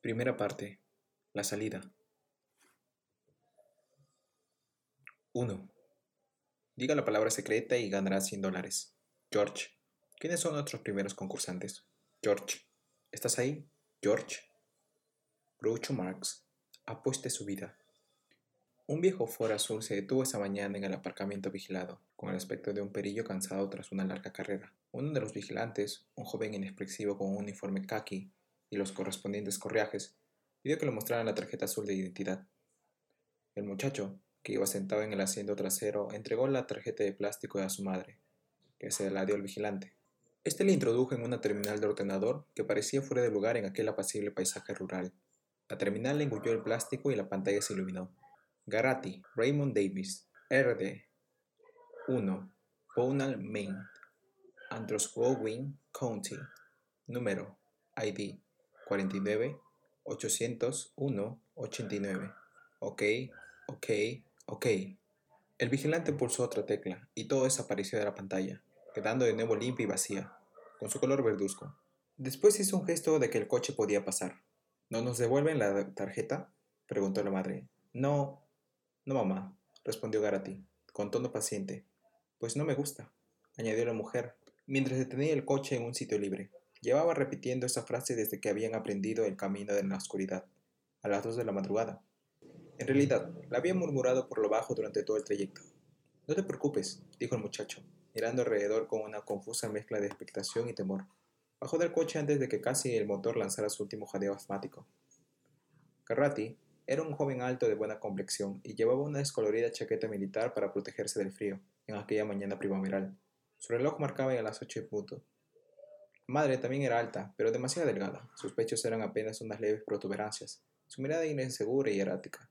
Primera parte. La salida. 1. Diga la palabra secreta y ganará 100 dólares. George. ¿Quiénes son nuestros primeros concursantes? George. ¿Estás ahí? George. Groucho Marx. Apueste su vida. Un viejo Ford azul se detuvo esa mañana en el aparcamiento vigilado, con el aspecto de un perillo cansado tras una larga carrera. Uno de los vigilantes, un joven inexpresivo con un uniforme khaki y los correspondientes correajes, pidió que le mostraran la tarjeta azul de identidad. El muchacho, que iba sentado en el asiento trasero, entregó la tarjeta de plástico a su madre, que se la dio al vigilante. Este le introdujo en una terminal de ordenador que parecía fuera de lugar en aquel apacible paisaje rural. La terminal le engulló el plástico y la pantalla se iluminó. Garati, Raymond Davis, RD 1, Pownal, Maine, Androscoggin County, número ID 49 801 89. Ok, ok, ok. El vigilante pulsó otra tecla y todo desapareció de la pantalla, quedando de nuevo limpia y vacía, con su color verduzco. Después hizo un gesto de que el coche podía pasar. ¿No nos devuelven la tarjeta? preguntó la madre. No, no, mamá, respondió Garati, con tono paciente. Pues no me gusta, añadió la mujer, mientras detenía el coche en un sitio libre. Llevaba repitiendo esa frase desde que habían aprendido el camino de la oscuridad, a las dos de la madrugada. En realidad, la había murmurado por lo bajo durante todo el trayecto. No te preocupes, dijo el muchacho, mirando alrededor con una confusa mezcla de expectación y temor. Bajó del coche antes de que casi el motor lanzara su último jadeo asmático. Carrati era un joven alto de buena complexión y llevaba una descolorida chaqueta militar para protegerse del frío en aquella mañana primaveral. Su reloj marcaba ya las ocho y punto. Madre también era alta, pero demasiado delgada. Sus pechos eran apenas unas leves protuberancias. Su mirada era insegura y errática,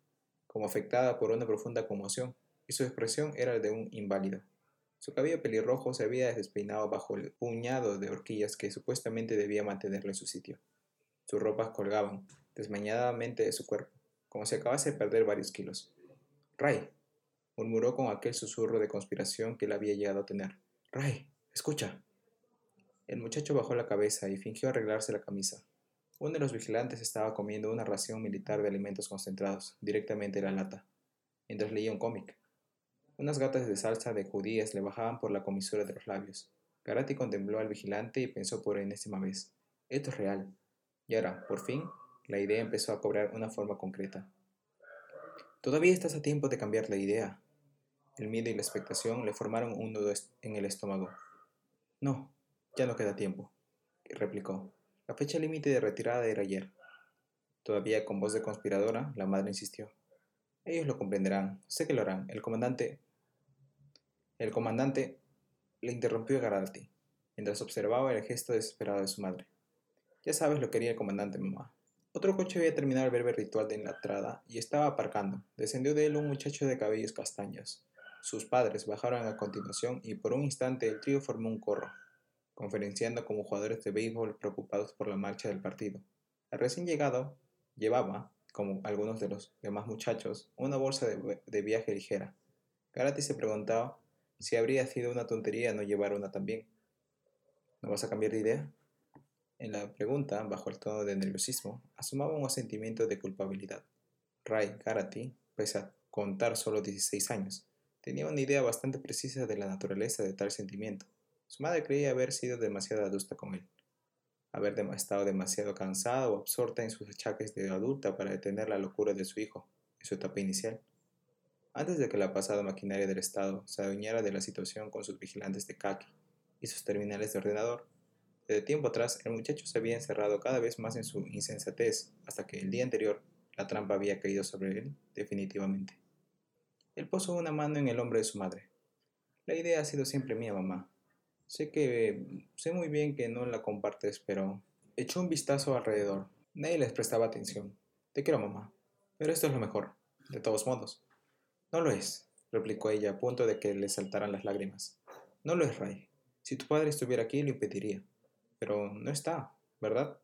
como afectada por una profunda conmoción, y su expresión era la de un inválido. Su cabello pelirrojo se había despeinado bajo el puñado de horquillas que supuestamente debía mantenerlo en su sitio. Sus ropas colgaban desmañadamente de su cuerpo como si acabase de perder varios kilos. Ray, murmuró con aquel susurro de conspiración que le había llegado a tener. Ray, escucha. El muchacho bajó la cabeza y fingió arreglarse la camisa. Uno de los vigilantes estaba comiendo una ración militar de alimentos concentrados, directamente de la lata, mientras leía un cómic. Unas gatas de salsa de judías le bajaban por la comisura de los labios. Garati contempló al vigilante y pensó por enésima vez: Esto es real. Y ahora, por fin, la idea empezó a cobrar una forma concreta. Todavía estás a tiempo de cambiar la idea. El miedo y la expectación le formaron un nudo en el estómago. No, ya no queda tiempo, replicó. La fecha límite de retirada era ayer. Todavía con voz de conspiradora, la madre insistió. Ellos lo comprenderán, sé que lo harán. El comandante... El comandante le interrumpió Garati, mientras observaba el gesto desesperado de su madre. Ya sabes lo que quería el comandante, mamá. Otro coche había terminado el breve ritual de la entrada y estaba aparcando. Descendió de él un muchacho de cabellos castaños. Sus padres bajaron a continuación y por un instante el trío formó un corro, conferenciando como jugadores de béisbol preocupados por la marcha del partido. El recién llegado llevaba, como algunos de los demás muchachos, una bolsa de, viaje ligera. Garati se preguntaba si habría sido una tontería no llevar una también. ¿No vas a cambiar de idea? En la pregunta, bajo el tono de nerviosismo, asomaba un sentimiento de culpabilidad. Ray Garati, pese a contar solo 16 años, tenía una idea bastante precisa de la naturaleza de tal sentimiento. Su madre creía haber sido demasiado adusta con él, haber estado demasiado cansada o absorta en sus achaques de adulta para detener la locura de su hijo en su etapa inicial. Antes de que la pasada maquinaria del Estado se adueñara de la situación con sus vigilantes de kaki y sus terminales de ordenador, desde tiempo atrás, el muchacho se había encerrado cada vez más en su insensatez, hasta que el día anterior la trampa había caído sobre él definitivamente. Él posó una mano en el hombro de su madre. La idea ha sido siempre mía, mamá. Sé que sé muy bien que no la compartes, pero echó un vistazo alrededor. Nadie les prestaba atención. Te quiero, mamá. Pero esto es lo mejor, de todos modos. No lo es, replicó ella a punto de que le saltaran las lágrimas. No lo es, Ray. Si tu padre estuviera aquí, lo impediría pero no está, ¿verdad?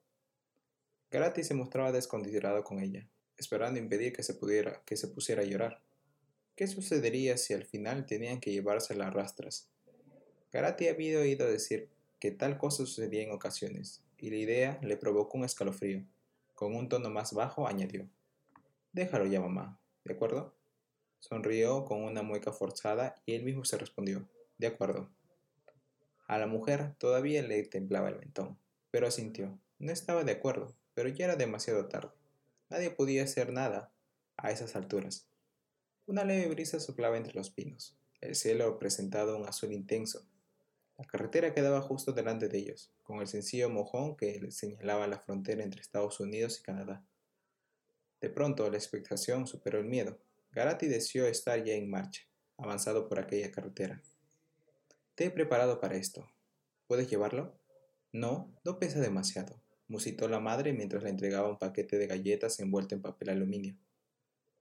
Garati se mostraba desconsiderado con ella, esperando impedir que se, pudiera, que se pusiera a llorar. ¿Qué sucedería si al final tenían que llevársela a rastras? Garati había oído decir que tal cosa sucedía en ocasiones, y la idea le provocó un escalofrío, Con un tono más bajo añadió, Déjalo ya, mamá, ¿de acuerdo? Sonrió con una mueca forzada y él mismo se respondió, De acuerdo. A la mujer todavía le temblaba el mentón, pero asintió. No estaba de acuerdo, pero ya era demasiado tarde. Nadie podía hacer nada a esas alturas. Una leve brisa soplaba entre los pinos. El cielo presentaba un azul intenso. La carretera quedaba justo delante de ellos, con el sencillo mojón que señalaba la frontera entre Estados Unidos y Canadá. De pronto la expectación superó el miedo. Garati deseó estar ya en marcha, avanzado por aquella carretera. Te he preparado para esto. ¿Puedes llevarlo? No, no pesa demasiado, musitó la madre mientras le entregaba un paquete de galletas envuelto en papel aluminio.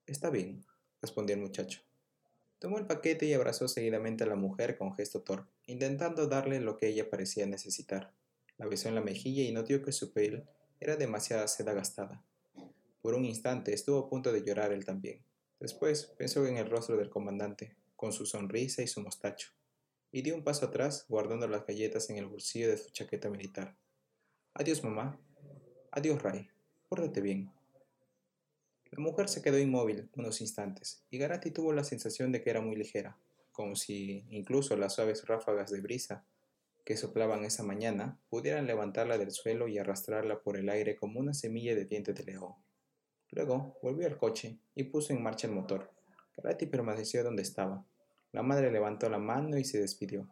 Está bien, respondió el muchacho. Tomó el paquete y abrazó seguidamente a la mujer con gesto torpe, intentando darle lo que ella parecía necesitar. La besó en la mejilla y notó que su piel era demasiada seda gastada. Por un instante estuvo a punto de llorar él también. Después pensó en el rostro del comandante, con su sonrisa y su mostacho, y dio un paso atrás, guardando las galletas en el bolsillo de su chaqueta militar. Adiós, mamá. Adiós, Ray. Pórtate bien. La mujer se quedó inmóvil unos instantes, y Garati tuvo la sensación de que era muy ligera, como si incluso las suaves ráfagas de brisa que soplaban esa mañana pudieran levantarla del suelo y arrastrarla por el aire como una semilla de diente de león. Luego volvió al coche y puso en marcha el motor. Garati permaneció donde estaba. La madre levantó la mano y se despidió.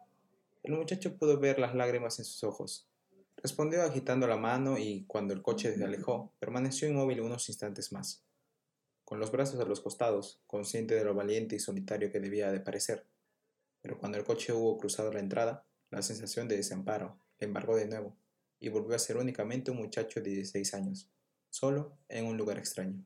El muchacho pudo ver las lágrimas en sus ojos. Respondió agitando la mano y, cuando el coche se alejó, permaneció inmóvil unos instantes más con los brazos a los costados, consciente de lo valiente y solitario que debía de parecer. Pero cuando el coche hubo cruzado la entrada, la sensación de desamparo le embargó de nuevo, y volvió a ser únicamente un muchacho de 16 años, solo en un lugar extraño.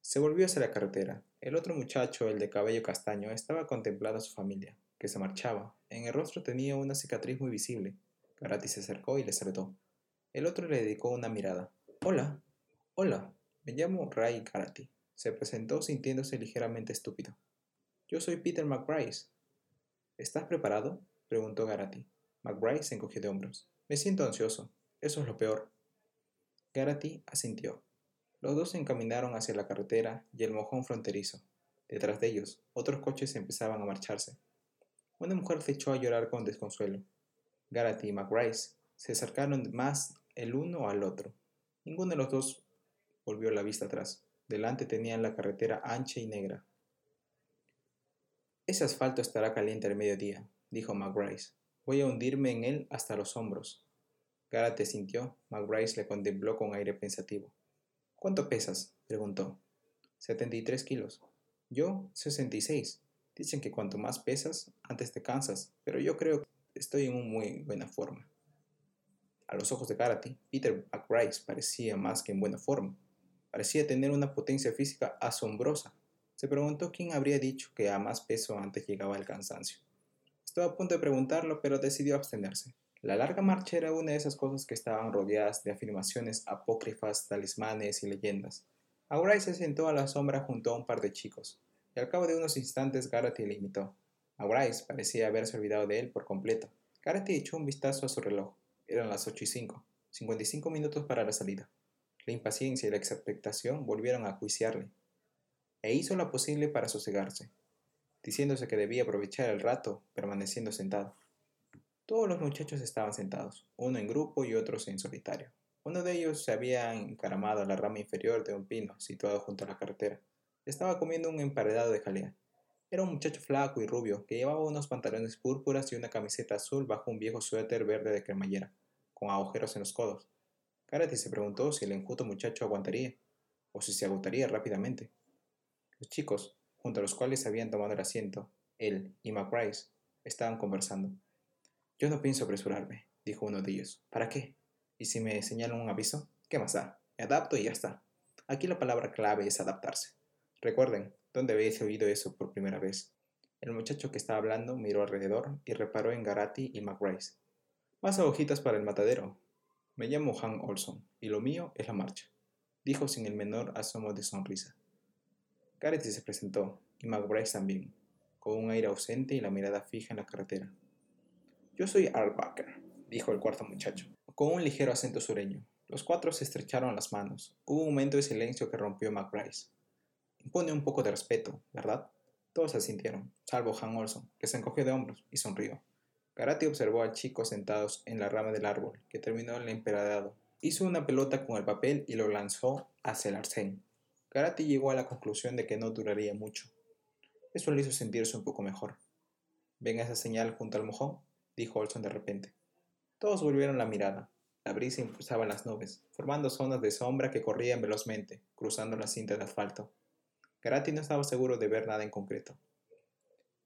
Se volvió hacia la carretera. El otro muchacho, el de cabello castaño, estaba contemplando a su familia, que se marchaba. En el rostro tenía una cicatriz muy visible. Karati se acercó y le saludó. El otro le dedicó una mirada. Hola. Hola, me llamo Ray Karate. Se presentó sintiéndose ligeramente estúpido. Yo soy Peter McBride. ¿Estás preparado? preguntó Garati. McBride se encogió de hombros. Me siento ansioso. Eso es lo peor. Garati asintió. Los dos se encaminaron hacia la carretera y el mojón fronterizo. Detrás de ellos, otros coches empezaban a marcharse. Una mujer se echó a llorar con desconsuelo. Garati y McBride se acercaron más el uno al otro. Ninguno de los dos volvió la vista atrás. Delante tenían la carretera ancha y negra. Ese asfalto estará caliente al mediodía, dijo McBride. Voy a hundirme en él hasta los hombros. Garate sintió. McBride le contempló con aire pensativo. ¿Cuánto pesas? preguntó. Setenta y tres kilos. Yo, sesenta y seis. Dicen que cuanto más pesas, antes te cansas, pero yo creo que estoy en muy buena forma. A los ojos de Garate, Peter McBride parecía más que en buena forma. Parecía tener una potencia física asombrosa. Se preguntó quién habría dicho que a más peso antes llegaba el cansancio. Estuvo a punto de preguntarlo, pero decidió abstenerse. La larga marcha era una de esas cosas que estaban rodeadas de afirmaciones apócrifas, talismanes y leyendas. Auray se sentó a la sombra junto a un par de chicos, y al cabo de unos instantes Garrett le imitó. Aurais parecía haberse olvidado de él por completo. Garrett echó un vistazo a su reloj. Eran las ocho y cinco. 55 minutos para la salida. La impaciencia y la expectación volvieron a juiciarle, e hizo lo posible para sosegarse, diciéndose que debía aprovechar el rato permaneciendo sentado. Todos los muchachos estaban sentados, uno en grupo y otros en solitario. Uno de ellos se había encaramado a la rama inferior de un pino situado junto a la carretera. Estaba comiendo un emparedado de jalea. Era un muchacho flaco y rubio que llevaba unos pantalones púrpuras y una camiseta azul bajo un viejo suéter verde de cremallera, con agujeros en los codos. Karate se preguntó si el enjuto muchacho aguantaría, o si se agotaría rápidamente. Los chicos, junto a los cuales habían tomado el asiento, él y McBride, estaban conversando. Yo no pienso apresurarme, dijo uno de ellos. ¿Para qué? ¿Y si me señalan un aviso? ¿Qué más da? Me adapto y ya está. Aquí la palabra clave es adaptarse. Recuerden, ¿dónde habéis oído eso por primera vez? El muchacho que estaba hablando miró alrededor y reparó en Garati y McBride. Más hojitas para el matadero, me llamo Han Olson y lo mío es la marcha, dijo sin el menor asomo de sonrisa. Gareth se presentó y McBride también, con un aire ausente y la mirada fija en la carretera. Yo soy Art Baker, dijo el cuarto muchacho, con un ligero acento sureño. Los cuatro se estrecharon las manos. Hubo un momento de silencio que rompió McBryce. Impone un poco de respeto, ¿verdad? Todos asintieron, salvo Han Olson, que se encogió de hombros y sonrió. Garati observó al chico sentados en la rama del árbol, que terminó el emperadado. Hizo una pelota con el papel y lo lanzó hacia el arcén. Garati llegó a la conclusión de que no duraría mucho. Eso le hizo sentirse un poco mejor. ¿Ven esa señal junto al mojón? dijo Olson de repente. Todos volvieron la mirada. La brisa impulsaba las nubes, formando zonas de sombra que corrían velozmente, cruzando la cinta de asfalto. Garati no estaba seguro de ver nada en concreto.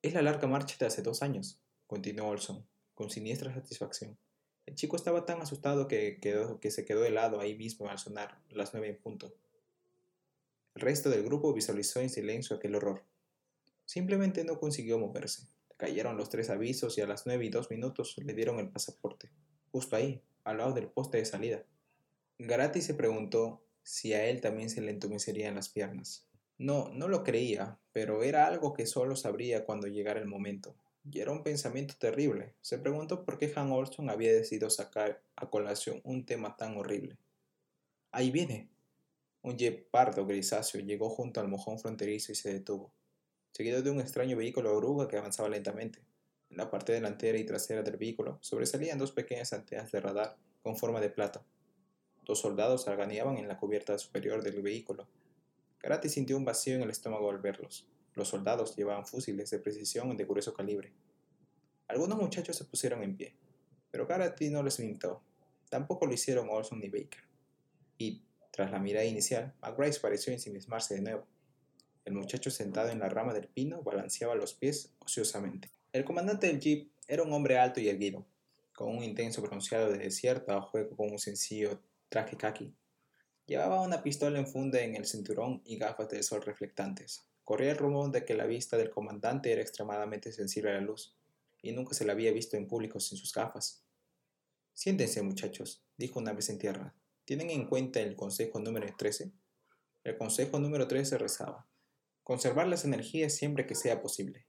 Es la larga marcha de hace dos años, continuó Olson, con siniestra satisfacción. El chico estaba tan asustado que, quedó, que se quedó helado ahí mismo al sonar las nueve en punto. El resto del grupo visualizó en silencio aquel horror. Simplemente no consiguió moverse. Cayeron los tres avisos y a las nueve y dos minutos le dieron el pasaporte, justo ahí, al lado del poste de salida. Garati se preguntó si a él también se le entumecerían las piernas. No, no lo creía, pero era algo que solo sabría cuando llegara el momento. Y era un pensamiento terrible. Se preguntó por qué Han Olson había decidido sacar a colación un tema tan horrible. Ahí viene. Un jeep pardo grisáceo llegó junto al mojón fronterizo y se detuvo seguido de un extraño vehículo oruga que avanzaba lentamente. En la parte delantera y trasera del vehículo sobresalían dos pequeñas antenas de radar con forma de plata. Dos soldados arganeaban en la cubierta superior del vehículo. Karate sintió un vacío en el estómago al verlos. Los soldados llevaban fusiles de precisión de grueso calibre. Algunos muchachos se pusieron en pie, pero Karate no les limitó. Tampoco lo hicieron Olson ni Baker. Y, tras la mirada inicial, McBrice pareció ensimismarse de nuevo. El muchacho sentado en la rama del pino balanceaba los pies ociosamente. El comandante del jeep era un hombre alto y erguido, con un intenso bronceado de desierto a juego con un sencillo traje khaki. Llevaba una pistola en funda en el cinturón y gafas de sol reflectantes. Corría el rumor de que la vista del comandante era extremadamente sensible a la luz, y nunca se la había visto en público sin sus gafas. Siéntense, muchachos, dijo una vez en tierra. ¿Tienen en cuenta el consejo número 13? El consejo número 13 rezaba. Conservar las energías siempre que sea posible.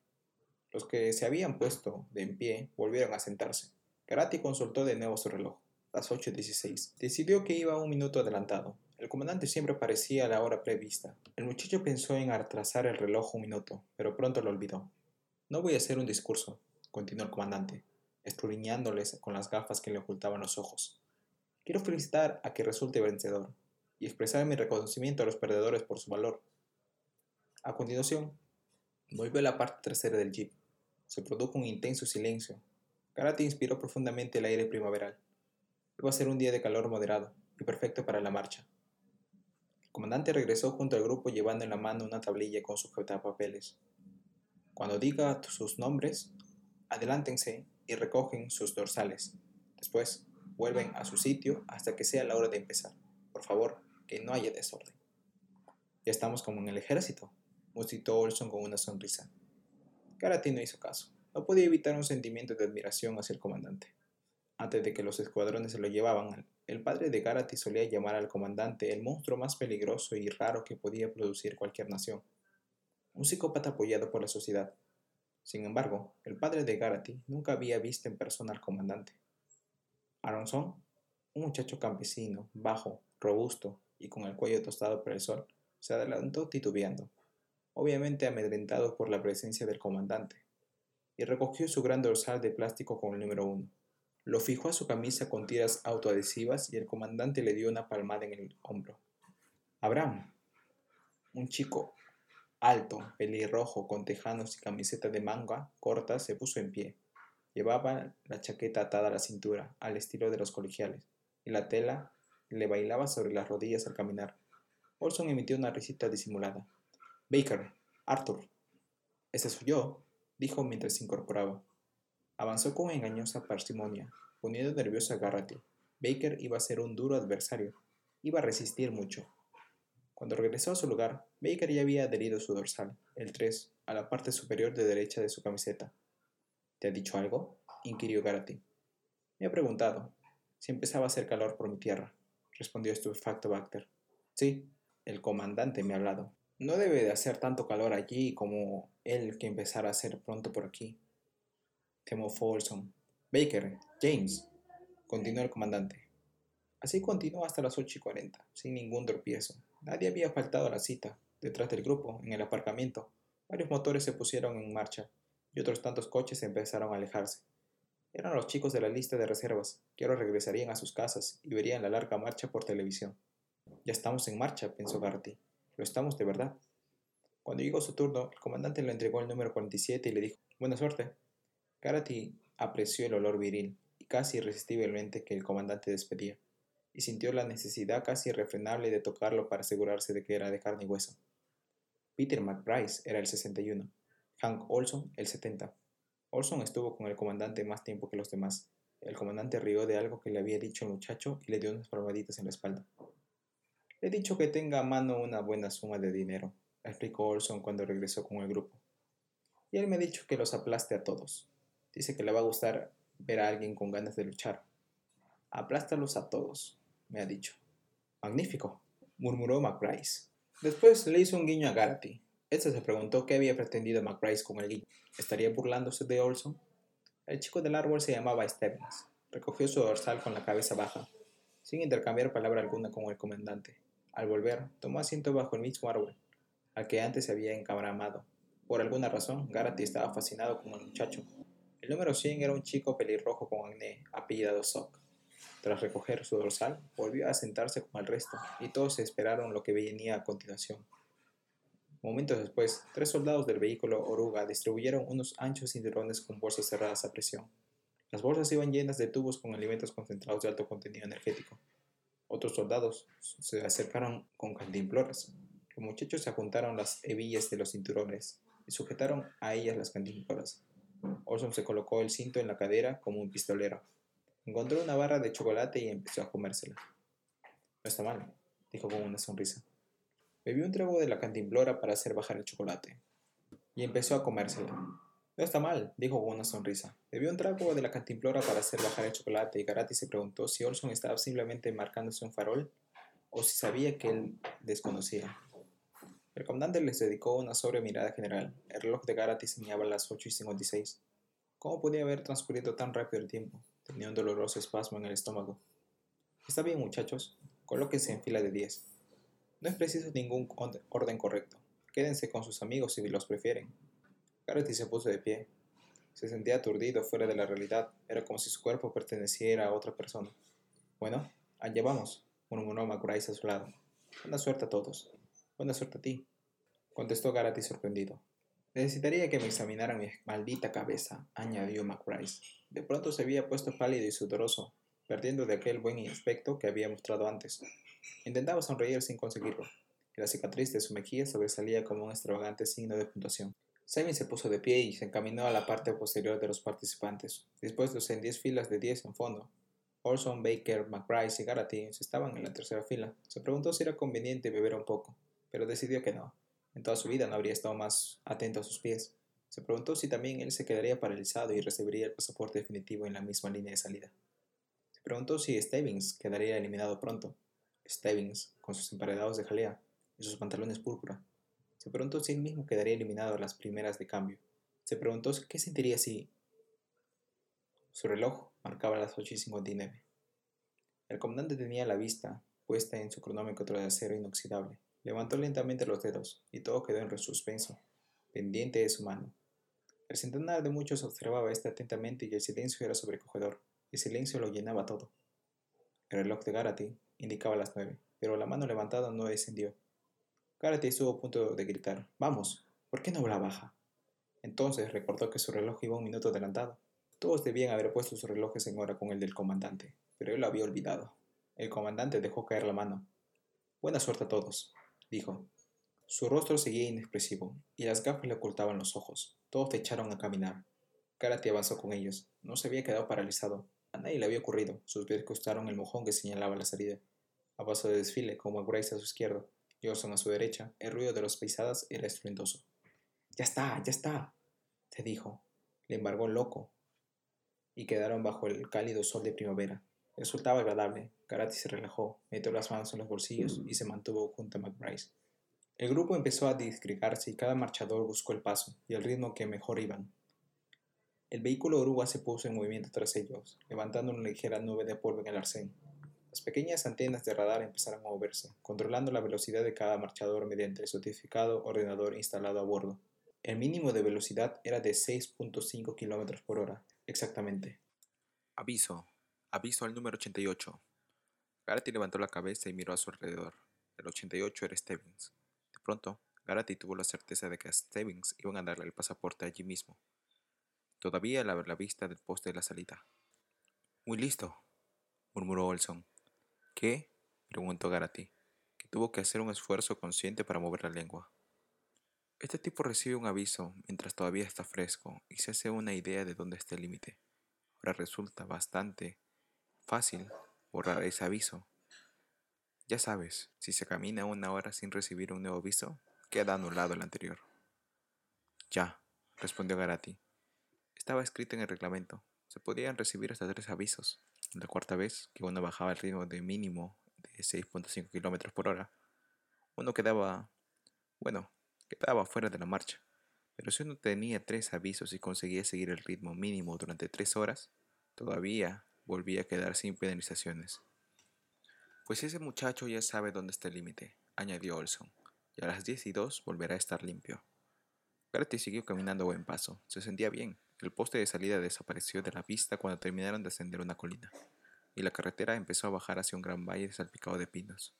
Los que se habían puesto de pie volvieron a sentarse. Karate consultó de nuevo su reloj. Las 8.16. Decidió que iba un minuto adelantado. El comandante siempre parecía a la hora prevista. El muchacho pensó en atrasar el reloj un minuto, pero pronto lo olvidó. No voy a hacer un discurso, continuó el comandante, escudriñándoles con las gafas que le ocultaban los ojos. Quiero felicitar a que resulte vencedor y expresar mi reconocimiento a los perdedores por su valor. A continuación, volvió a la parte trasera del jeep. Se produjo un intenso silencio. Karate inspiró profundamente el aire primaveral. Iba a ser un día de calor moderado y perfecto para la marcha. Comandante regresó junto al grupo llevando en la mano una tablilla con papeles. Cuando diga sus nombres, adelántense y recogen sus dorsales. Después, vuelven a su sitio hasta que sea la hora de empezar. Por favor, que no haya desorden. Ya estamos como en el ejército, musitó Olson con una sonrisa. Karate no hizo caso. No podía evitar un sentimiento de admiración hacia el comandante. Antes de que los escuadrones se lo llevaban, el padre de Garati solía llamar al comandante el monstruo más peligroso y raro que podía producir cualquier nación. Un psicópata apoyado por la sociedad. Sin embargo, el padre de Garati nunca había visto en persona al comandante. Aronson, un muchacho campesino, bajo, robusto y con el cuello tostado por el sol, se adelantó titubeando obviamente amedrentado por la presencia del comandante, y recogió su gran dorsal de plástico con el número uno. Lo fijó a su camisa con tiras autoadhesivas y el comandante le dio una palmada en el hombro. Abraham, un chico alto, pelirrojo, con tejanos y camiseta de manga corta, se puso en pie. Llevaba la chaqueta atada a la cintura, al estilo de los colegiales, y la tela le bailaba sobre las rodillas al caminar. Olson emitió una risita disimulada. Baker, Arthur. Ese soy yo, dijo mientras se incorporaba. Avanzó con engañosa parsimonia, poniendo nervioso a Garrity. Baker iba a ser un duro adversario. Iba a resistir mucho. Cuando regresó a su lugar, Baker ya había adherido su dorsal, el 3, a la parte superior de derecha de su camiseta. ¿Te ha dicho algo? inquirió Garrity. Me ha preguntado si empezaba a hacer calor por mi tierra, respondió estupefacto Bacter. Sí, el comandante me ha hablado. No debe de hacer tanto calor allí como él que empezara a hacer pronto por aquí. Temo Folsom. Baker, James, continuó el comandante. Así continuó hasta las ocho y cuarenta, sin ningún tropiezo. Nadie había faltado a la cita. Detrás del grupo, en el aparcamiento, varios motores se pusieron en marcha y otros tantos coches empezaron a alejarse. Eran los chicos de la lista de reservas, que ahora regresarían a sus casas y verían la larga marcha por televisión. Ya estamos en marcha, pensó Garty. Lo estamos de verdad. Cuando llegó su turno, el comandante le entregó el número 47 y le dijo, Buena suerte. Garrity apreció el olor viril y casi irresistiblemente que el comandante despedía, y sintió la necesidad casi irrefrenable de tocarlo para asegurarse de que era de carne y hueso. Peter McBride era el 61, Hank Olson el 70. Olson estuvo con el comandante más tiempo que los demás. El comandante rió de algo que le había dicho el muchacho y le dio unas palmaditas en la espalda. He dicho que tenga a mano una buena suma de dinero, explicó Olson cuando regresó con el grupo. Y él me ha dicho que los aplaste a todos. Dice que le va a gustar ver a alguien con ganas de luchar. Aplástalos a todos, me ha dicho. Magnífico, murmuró McBride. Después le hizo un guiño a Garrity. Este se preguntó qué había pretendido McBride con el guiño. ¿Estaría burlándose de Olson? El chico del árbol se llamaba Stevens. Recogió su dorsal con la cabeza baja, sin intercambiar palabra alguna con el comandante. Al volver, tomó asiento bajo el mismo árbol, al que antes se había encabramado. Por alguna razón, Garrity estaba fascinado con el muchacho. El número 100 era un chico pelirrojo con acné, apellidado Sock. Tras recoger su dorsal, volvió a sentarse con el resto, y todos esperaron lo que venía a continuación. Momentos después, tres soldados del vehículo oruga distribuyeron unos anchos cinturones con bolsas cerradas a presión. Las bolsas iban llenas de tubos con alimentos concentrados de alto contenido energético. Otros soldados se acercaron con cantimploras. Los muchachos se ajuntaron las hebillas de los cinturones y sujetaron a ellas las cantimploras. Olson se colocó el cinto en la cadera como un pistolero. Encontró una barra de chocolate y empezó a comérsela. No está mal, dijo con una sonrisa. Bebió un trago de la cantimplora para hacer bajar el chocolate. Y empezó a comérsela. No está mal, dijo con una sonrisa. Bebió un trago de la cantimplora para hacer bajar el chocolate y Garati se preguntó si Olson estaba simplemente marcándose un farol o si sabía que él desconocía. El comandante les dedicó una sobre mirada general. El reloj de Garati señalaba las 8 y 56. ¿Cómo podía haber transcurrido tan rápido el tiempo? Tenía un doloroso espasmo en el estómago. Está bien, muchachos. Colóquense en fila de 10. No es preciso ningún orden correcto. Quédense con sus amigos si los prefieren. Garrity se puso de pie. Se sentía aturdido fuera de la realidad. Era como si su cuerpo perteneciera a otra persona. Bueno, allá vamos, murmuró McBride a su lado. Buena suerte a todos. Buena suerte a ti, contestó Garati sorprendido. Necesitaría que me examinaran mi maldita cabeza, añadió McBride. De pronto se había puesto pálido y sudoroso, perdiendo de aquel buen aspecto que había mostrado antes. Intentaba sonreír sin conseguirlo, y la cicatriz de su mejilla sobresalía como un extravagante signo de puntuación. Simon se puso de pie y se encaminó a la parte posterior de los participantes, dispuestos en diez filas de diez en fondo. Olson, Baker, McBride y Garrity estaban en la tercera fila. Se preguntó si era conveniente beber un poco pero decidió que no. En toda su vida no habría estado más atento a sus pies. Se preguntó si también él se quedaría paralizado y recibiría el pasaporte definitivo en la misma línea de salida. Se preguntó si Stevens quedaría eliminado pronto. Stevens, con sus emparedados de jalea y sus pantalones púrpura. Se preguntó si él mismo quedaría eliminado a las primeras de cambio. Se preguntó qué sentiría si... Su reloj marcaba las 8 y 59. El comandante tenía la vista puesta en su cronómetro de acero inoxidable Levantó lentamente los dedos, y todo quedó en suspenso, pendiente de su mano. El centenar de muchos observaba esto atentamente y el silencio era sobrecogedor. El silencio lo llenaba todo. El reloj de Garati indicaba las nueve, pero la mano levantada no descendió. Garati estuvo a punto de gritar, Vamos, ¿por qué no la baja? Entonces recordó que su reloj iba un minuto adelantado. Todos debían haber puesto sus relojes en hora con el del comandante, pero él lo había olvidado. El comandante dejó caer la mano. Buena suerte a todos dijo. Su rostro seguía inexpresivo, y las gafas le ocultaban los ojos. Todos te echaron a caminar. Karate avanzó con ellos. No se había quedado paralizado. A nadie le había ocurrido. Sus pies costaron el mojón que señalaba la salida. A paso de desfile, como Grace a su izquierda, Johnson a su derecha, el ruido de las pisadas era estruendoso. Ya está, ya está, se dijo. Le embargó loco. Y quedaron bajo el cálido sol de primavera. Resultaba agradable. Karate se relajó, metió las manos en los bolsillos y se mantuvo junto a McBride. El grupo empezó a disgregarse y cada marchador buscó el paso y el ritmo que mejor iban. El vehículo oruga se puso en movimiento tras ellos, levantando una ligera nube de polvo en el arcén. Las pequeñas antenas de radar empezaron a moverse, controlando la velocidad de cada marchador mediante el certificado ordenador instalado a bordo. El mínimo de velocidad era de 6.5 km por hora, exactamente. Aviso, aviso al número 88. Garrett levantó la cabeza y miró a su alrededor. El 88 era Stevens. De pronto, Garrett tuvo la certeza de que a Stevens iban a darle el pasaporte allí mismo. Todavía a la vista del poste de la salida. Muy listo, murmuró Olson. ¿Qué? preguntó Garati, que tuvo que hacer un esfuerzo consciente para mover la lengua. Este tipo recibe un aviso mientras todavía está fresco y se hace una idea de dónde está el límite. Ahora resulta bastante fácil borrar ese aviso. Ya sabes, si se camina una hora sin recibir un nuevo aviso, queda anulado el anterior. Ya, respondió Garati. Estaba escrito en el reglamento. Se podían recibir hasta tres avisos. La cuarta vez que uno bajaba el ritmo de mínimo de 6.5 km por hora, uno quedaba, bueno, quedaba fuera de la marcha. Pero si uno tenía tres avisos y conseguía seguir el ritmo mínimo durante tres horas, todavía volvía a quedar sin penalizaciones. Pues ese muchacho ya sabe dónde está el límite, añadió Olson, y a las 10 y 2 volverá a estar limpio. Garrett siguió caminando a buen paso. Se sentía bien. El poste de salida desapareció de la vista cuando terminaron de ascender una colina, y la carretera empezó a bajar hacia un gran valle salpicado de pinos.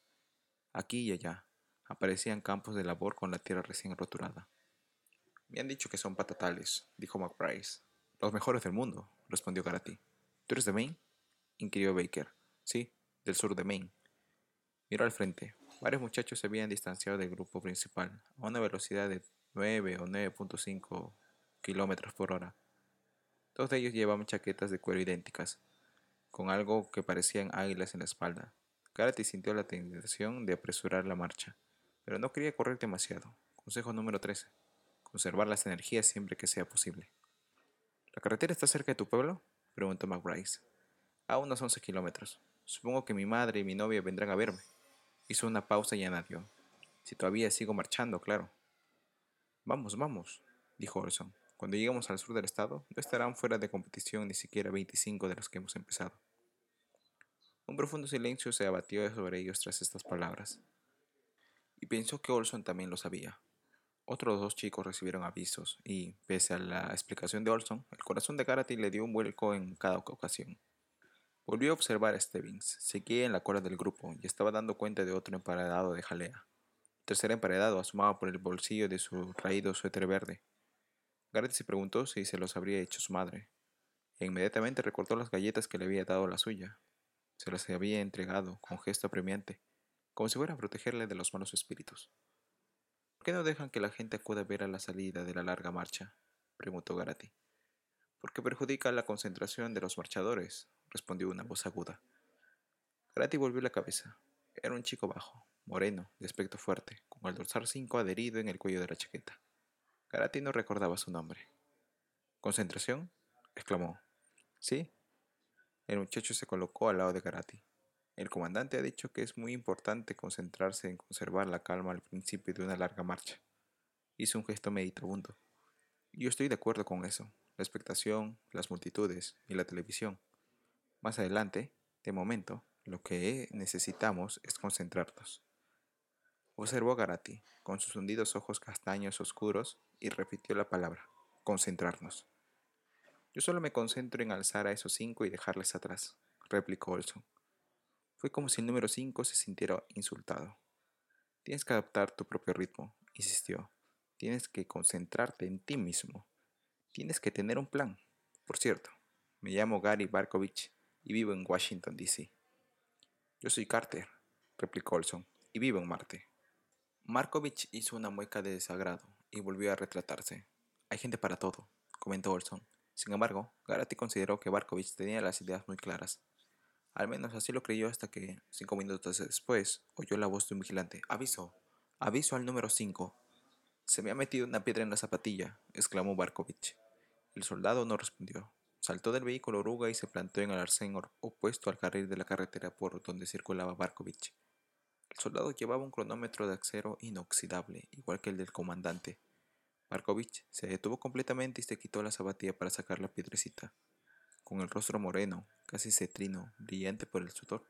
Aquí y allá aparecían campos de labor con la tierra recién roturada. Me han dicho que son patatales, dijo McBride. Los mejores del mundo, respondió Garati. ¿Tú eres de Maine? inquirió Baker. Sí, del sur de Maine. Miró al frente. Varios muchachos se habían distanciado del grupo principal a una velocidad de 9 o 9.5 kilómetros por hora. Dos de ellos llevaban chaquetas de cuero idénticas, con algo que parecían águilas en la espalda. Garrett sintió la tentación de apresurar la marcha, pero no quería correr demasiado. Consejo número 13. Conservar las energías siempre que sea posible. ¿La carretera está cerca de tu pueblo? Preguntó McBride. A unos 11 kilómetros. Supongo que mi madre y mi novia vendrán a verme. Hizo una pausa y añadió. Si todavía sigo marchando, claro. Vamos, vamos, dijo Orson. Cuando lleguemos al sur del estado, no estarán fuera de competición ni siquiera 25 de los que hemos empezado. Un profundo silencio se abatió sobre ellos tras estas palabras. Y pensó que Olson también lo sabía. Otros dos chicos recibieron avisos y, pese a la explicación de Olson, el corazón de Garrett le dio un vuelco en cada ocasión. Volvió a observar a Stebbins. Seguía en la cola del grupo y estaba dando cuenta de otro emparedado de jalea. El tercer emparedado asomaba por el bolsillo de su raído suéter verde. Garrett se preguntó si se los habría hecho su madre, e inmediatamente recordó las galletas que le había dado la suya. Se las había entregado con gesto apremiante, como si fuera a protegerle de los malos espíritus. ¿Por qué no dejan que la gente acuda a ver a la salida de la larga marcha? preguntó Garati. Porque perjudica la concentración de los marchadores, respondió una voz aguda. Garati volvió la cabeza. Era un chico bajo, moreno, de aspecto fuerte, con el dorsal 5 adherido en el cuello de la chaqueta. Garati no recordaba su nombre. ¿Concentración? exclamó. Sí. El muchacho se colocó al lado de Garati. El comandante ha dicho que es muy importante concentrarse en conservar la calma al principio de una larga marcha. Hizo un gesto meditabundo. Yo estoy de acuerdo con eso. La expectación, las multitudes y la televisión. Más adelante, de momento, lo que necesitamos es concentrarnos. Observó a Garati, con sus hundidos ojos castaños oscuros, y repitió la palabra, concentrarnos. Yo solo me concentro en alzar a esos cinco y dejarles atrás, replicó Olson. Fue como si el número cinco se sintiera insultado. Tienes que adaptar tu propio ritmo, insistió. Tienes que concentrarte en ti mismo. Tienes que tener un plan. Por cierto, me llamo Gary Barkovich y vivo en Washington, D.C. Yo soy Carter, replicó Olson, y vivo en Marte. Markovich hizo una mueca de desagrado y volvió a retratarse. Hay gente para todo, comentó Olson. Sin embargo, Garati consideró que Barkovich tenía las ideas muy claras. Al menos así lo creyó hasta que, cinco minutos después, oyó la voz de un vigilante. Aviso, aviso al número 5. Se me ha metido una piedra en la zapatilla, exclamó Barkovich. El soldado no respondió. Saltó del vehículo oruga y se plantó en el arcén opuesto al carril de la carretera por donde circulaba Barkovich. El soldado llevaba un cronómetro de acero inoxidable, igual que el del comandante. Markovich se detuvo completamente y se quitó la zapatilla para sacar la piedrecita. Con el rostro moreno, casi cetrino, brillante por el sudor,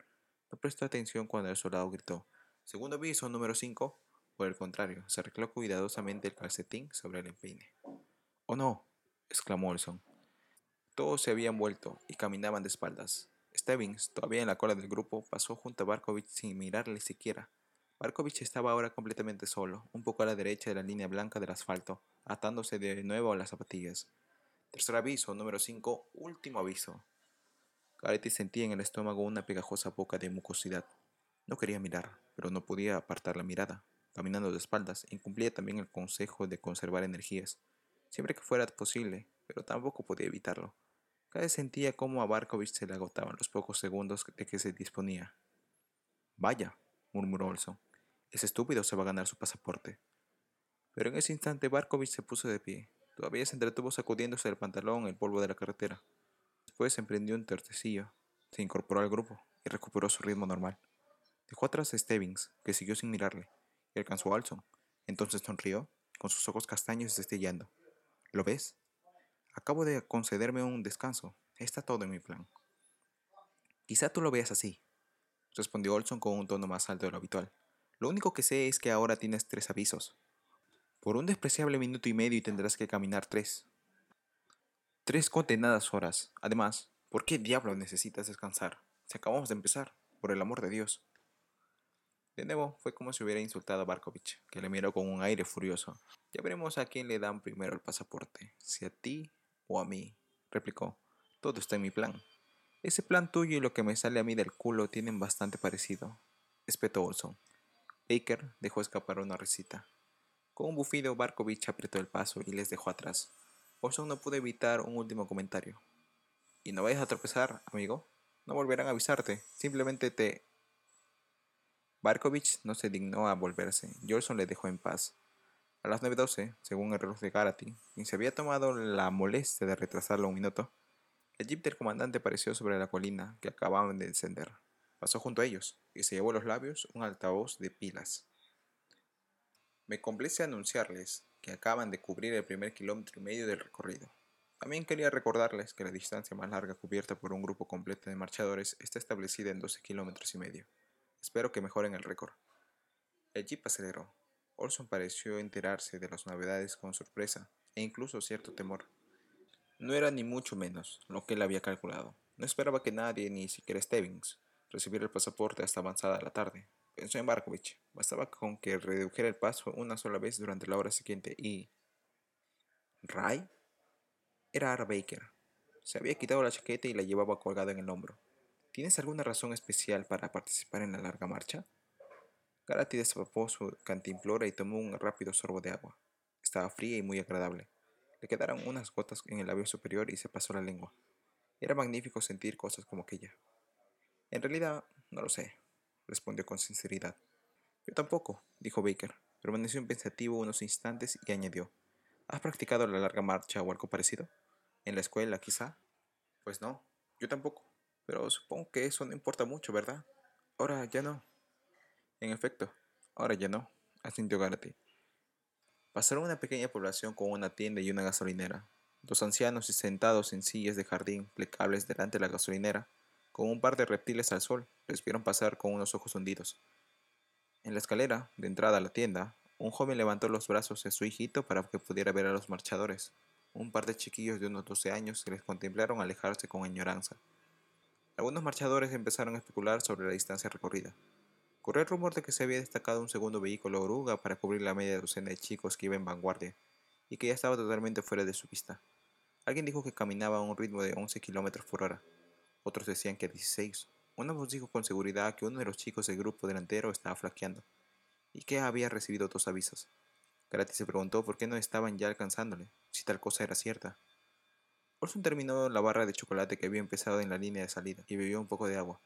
No prestó atención cuando el soldado gritó, segundo aviso número 5. Por el contrario, se arregló cuidadosamente el calcetín sobre el empeine. ¡Oh no! exclamó Olson. Todos se habían vuelto y caminaban de espaldas. Stebbins, todavía en la cola del grupo, pasó junto a Barkovich sin mirarle siquiera. Barkovich estaba ahora completamente solo, un poco a la derecha de la línea blanca del asfalto, atándose de nuevo a las zapatillas. Tercer aviso, número 5, último aviso. Gareth sentía en el estómago una pegajosa boca de mucosidad. No quería mirar, pero no podía apartar la mirada. Caminando de espaldas, incumplía también el consejo de conservar energías, siempre que fuera posible, pero tampoco podía evitarlo. Vez sentía cómo a Barkovich se le agotaban los pocos segundos de que se disponía. Vaya, murmuró Olson. Ese estúpido se va a ganar su pasaporte. Pero en ese instante Barkovich se puso de pie. Todavía se entretuvo sacudiéndose el pantalón el polvo de la carretera. Después emprendió un tercecillo, se incorporó al grupo y recuperó su ritmo normal. Dejó atrás a Stebbins, que siguió sin mirarle, y alcanzó a Olson. Entonces sonrió, con sus ojos castaños destellando. ¿Lo ves? Acabo de concederme un descanso. Está todo en mi plan. Quizá tú lo veas así, respondió Olson con un tono más alto de lo habitual. Lo único que sé es que ahora tienes tres avisos. Por un despreciable minuto y medio y tendrás que caminar tres. Tres condenadas horas. Además, ¿por qué diablo necesitas descansar? Si acabamos de empezar, por el amor de Dios. De nuevo, fue como si hubiera insultado a Barkovich, que le miró con un aire furioso. Ya veremos a quién le dan primero el pasaporte, si a ti o a mí, replicó. Todo está en mi plan. Ese plan tuyo y lo que me sale a mí del culo tienen bastante parecido, espetó Olson. Baker dejó escapar una risita. Con un bufido, Barkovich apretó el paso y les dejó atrás. Olson no pudo evitar un último comentario. ¿Y no vayas a tropezar, amigo? No volverán a avisarte. Simplemente te... Barkovich no se dignó a volverse. Olson le dejó en paz. A las 9.12, según el reloj de Garati, quien se había tomado la molestia de retrasarlo un minuto, el jeep del comandante apareció sobre la colina que acababan de encender. Pasó junto a ellos y se llevó a los labios un altavoz de pilas. Me complace anunciarles que acaban de cubrir el primer kilómetro y medio del recorrido. También quería recordarles que la distancia más larga cubierta por un grupo completo de marchadores está establecida en 12 kilómetros y medio. Espero que mejoren el récord. El jeep aceleró. Olson pareció enterarse de las novedades con sorpresa e incluso cierto temor. No era ni mucho menos lo que él había calculado. No esperaba que nadie, ni siquiera Stebbins, recibiera el pasaporte hasta avanzada la tarde. Pensó en Barkovich. Bastaba con que redujera el paso una sola vez durante la hora siguiente y... ¿Ray? Era Ara Baker. Se había quitado la chaqueta y la llevaba colgada en el hombro. ¿Tienes alguna razón especial para participar en la larga marcha? Garati destapó su cantimplora y tomó un rápido sorbo de agua. Estaba fría y muy agradable. Le quedaron unas gotas en el labio superior y se pasó la lengua. Era magnífico sentir cosas como aquella. En realidad, no lo sé, respondió con sinceridad. Yo tampoco, dijo Baker. Permaneció pensativo unos instantes y añadió. ¿Has practicado la larga marcha o algo parecido? ¿En la escuela, quizá? Pues no, yo tampoco. Pero supongo que eso no importa mucho, ¿verdad? Ahora ya no. En efecto, ahora ya no, asintió Garate. Pasaron una pequeña población con una tienda y una gasolinera. Dos ancianos sentados en sillas de jardín plecables delante de la gasolinera, con un par de reptiles al sol, les vieron pasar con unos ojos hundidos. En la escalera, de entrada a la tienda, un joven levantó los brazos a su hijito para que pudiera ver a los marchadores. Un par de chiquillos de unos 12 años les contemplaron alejarse con añoranza. Algunos marchadores empezaron a especular sobre la distancia recorrida. Corrió el rumor de que se había destacado un segundo vehículo oruga para cubrir la media docena de chicos que iba en vanguardia, y que ya estaba totalmente fuera de su vista. Alguien dijo que caminaba a un ritmo de 11 kilómetros por hora. Otros decían que 16. Una voz dijo con seguridad que uno de los chicos del grupo delantero estaba flaqueando, y que había recibido dos avisos. Gratis se preguntó por qué no estaban ya alcanzándole, si tal cosa era cierta. Olson terminó la barra de chocolate que había empezado en la línea de salida y bebió un poco de agua.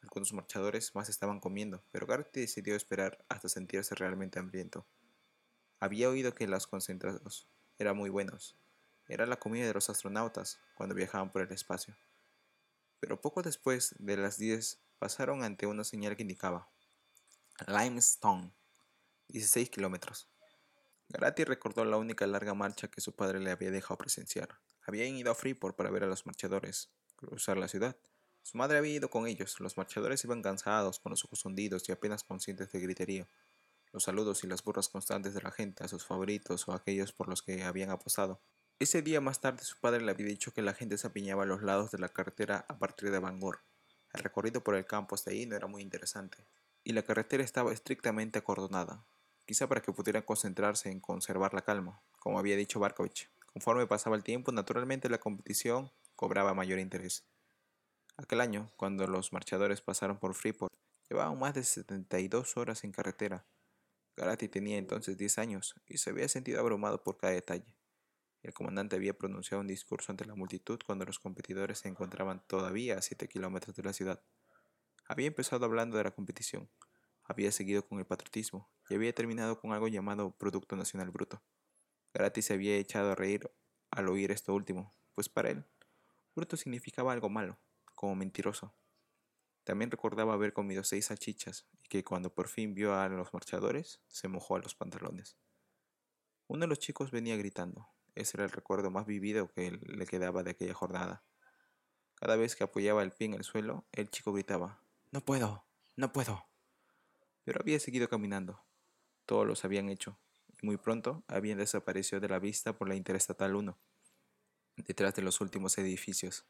Algunos marchadores más estaban comiendo, pero Garrett decidió esperar hasta sentirse realmente hambriento. Había oído que los concentrados eran muy buenos. Era la comida de los astronautas cuando viajaban por el espacio. Pero poco después de las 10 pasaron ante una señal que indicaba Limestone, 16 kilómetros. Garati recordó la única larga marcha que su padre le había dejado presenciar. Habían ido a Freeport para ver a los marchadores cruzar la ciudad Su madre había ido con ellos. Los marchadores iban cansados, con los ojos hundidos y apenas conscientes de griterío. Los saludos y las burras constantes de la gente a sus favoritos o a aquellos por los que habían apostado. Ese día más tarde su padre le había dicho que la gente se apiñaba a los lados de la carretera a partir de Bangor. El recorrido por el campo hasta ahí no era muy interesante, y la carretera estaba estrictamente acordonada, quizá para que pudieran concentrarse en conservar la calma, como había dicho Barkovich. Conforme pasaba el tiempo, naturalmente la competición cobraba mayor interés. Aquel año, cuando los marchadores pasaron por Freeport, llevaban más de 72 horas en carretera. Garati tenía entonces 10 años y se había sentido abrumado por cada detalle. El comandante había pronunciado un discurso ante la multitud cuando los competidores se encontraban todavía a 7 kilómetros de la ciudad. Había empezado hablando de la competición, había seguido con el patriotismo y había terminado con algo llamado Producto Nacional Bruto. Garati se había echado a reír al oír esto último, pues para él, bruto significaba algo malo, como mentiroso. También recordaba haber comido seis salchichas y que cuando por fin vio a los marchadores, se mojó a los pantalones. Uno de los chicos venía gritando. Ese era el recuerdo más vivido que le quedaba de aquella jornada. Cada vez que apoyaba el pie en el suelo, el chico gritaba, No puedo, no puedo. Pero había seguido caminando. Todos los habían hecho, y muy pronto habían desaparecido de la vista por la Interestatal 1, detrás de los últimos edificios.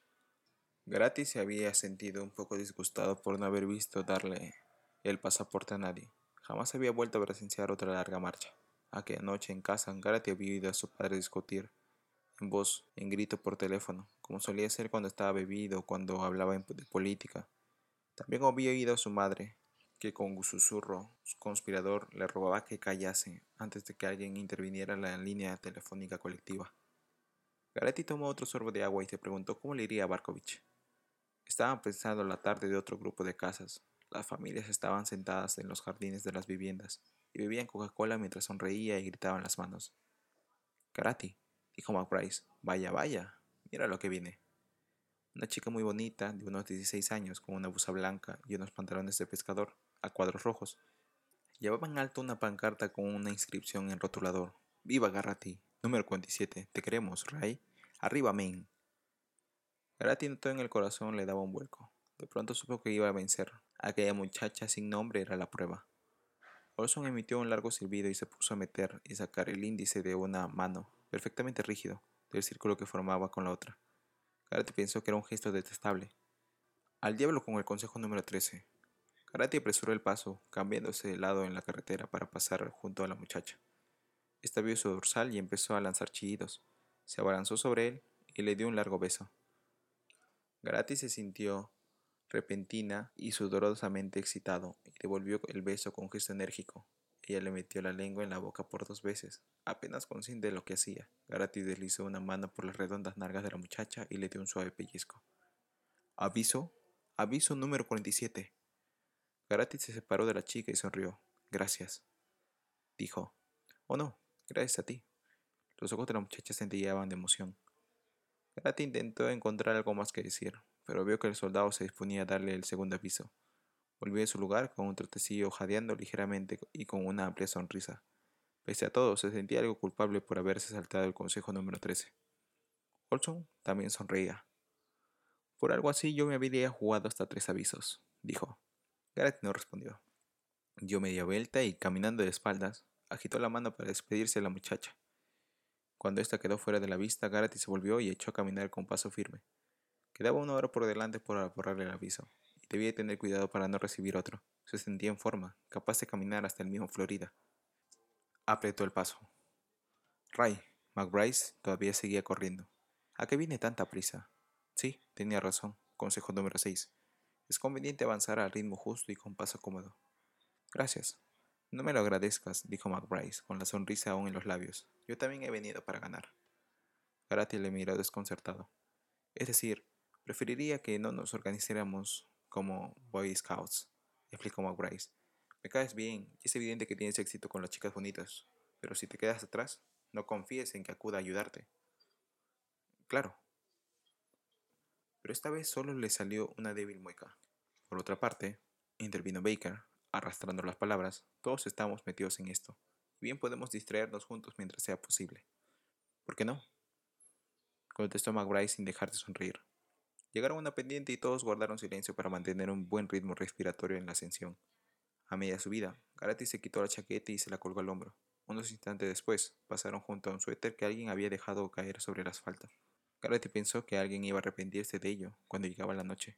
Gratis se había sentido un poco disgustado por no haber visto darle el pasaporte a nadie. Jamás había vuelto a presenciar otra larga marcha. Aquella noche en casa, Garati había oído a su padre discutir, en voz, en grito por teléfono, como solía ser cuando estaba bebido o cuando hablaba de política. También había oído a su madre, que con susurro conspirador le rogaba que callase antes de que alguien interviniera en la línea telefónica colectiva. Garati tomó otro sorbo de agua y se preguntó cómo le iría a Barkovich. Estaban pensando la tarde de otro grupo de casas. Las familias estaban sentadas en los jardines de las viviendas y bebían Coca-Cola mientras sonreía y gritaban las manos. Karati, dijo McBryce, vaya, vaya, mira lo que viene. Una chica muy bonita, de unos 16 años, con una blusa blanca y unos pantalones de pescador, a cuadros rojos. Llevaba en alto una pancarta con una inscripción en rotulador. ¡Viva Garati! Número 47. Te queremos, Ray. Arriba, men. Garati notó en el corazón le daba un vuelco. De pronto supo que iba a vencer. Aquella muchacha sin nombre era la prueba. Olson emitió un largo silbido y se puso a meter y sacar el índice de una mano, perfectamente rígido, del círculo que formaba con la otra. Garati pensó que era un gesto detestable. Al diablo con el consejo número 13. Garati apresuró el paso, cambiándose de lado en la carretera para pasar junto a la muchacha. Esta vio su dorsal y empezó a lanzar chillidos. Se abalanzó sobre él y le dio un largo beso. Garati se sintió repentina y sudorosamente excitado y devolvió el beso con gesto enérgico. Ella le metió la lengua en la boca por dos veces, apenas consciente de lo que hacía. Garati deslizó una mano por las redondas nalgas de la muchacha y le dio un suave pellizco. Aviso, aviso número 47. Garati se separó de la chica y sonrió. Gracias. Dijo. Oh no, gracias a ti. Los ojos de la muchacha centelleaban de emoción. Garati intentó encontrar algo más que decir, pero vio que el soldado se disponía a darle el segundo aviso. Volvió a su lugar con un trotecillo jadeando ligeramente y con una amplia sonrisa. Pese a todo, se sentía algo culpable por haberse saltado el consejo número 13. Olson también sonreía. Por algo así yo me habría jugado hasta tres avisos, dijo. Gareth no respondió. Dio media vuelta y, caminando de espaldas, agitó la mano para despedirse de la muchacha. Cuando ésta quedó fuera de la vista, Garati se volvió y echó a caminar con paso firme. Quedaba una hora por delante por borrarle el aviso, y debía tener cuidado para no recibir otro. Se sentía en forma, capaz de caminar hasta el mismo Florida. Apretó el paso. Ray, McBryce todavía seguía corriendo. ¿A qué viene tanta prisa? Sí, tenía razón. Consejo número 6. Es conveniente avanzar al ritmo justo y con paso cómodo. Gracias. No me lo agradezcas, dijo McBryce, con la sonrisa aún en los labios. Yo también he venido para ganar. Garati le miró desconcertado. Es decir, preferiría que no nos organizáramos como Boy Scouts, explicó McBryce. Me caes bien y es evidente que tienes éxito con las chicas bonitas, pero si te quedas atrás, no confíes en que acuda a ayudarte. Claro. Pero esta vez solo le salió una débil mueca. Por otra parte, intervino Baker, arrastrando las palabras, todos estamos metidos en esto. Bien podemos distraernos juntos mientras sea posible. ¿Por qué no? Contestó McBride sin dejar de sonreír. Llegaron a una pendiente y todos guardaron silencio para mantener un buen ritmo respiratorio en la ascensión. A media subida, Garati se quitó la chaqueta y se la colgó al hombro. Unos instantes después, pasaron junto a un suéter que alguien había dejado caer sobre el asfalto. Garati pensó que alguien iba a arrepentirse de ello cuando llegaba la noche.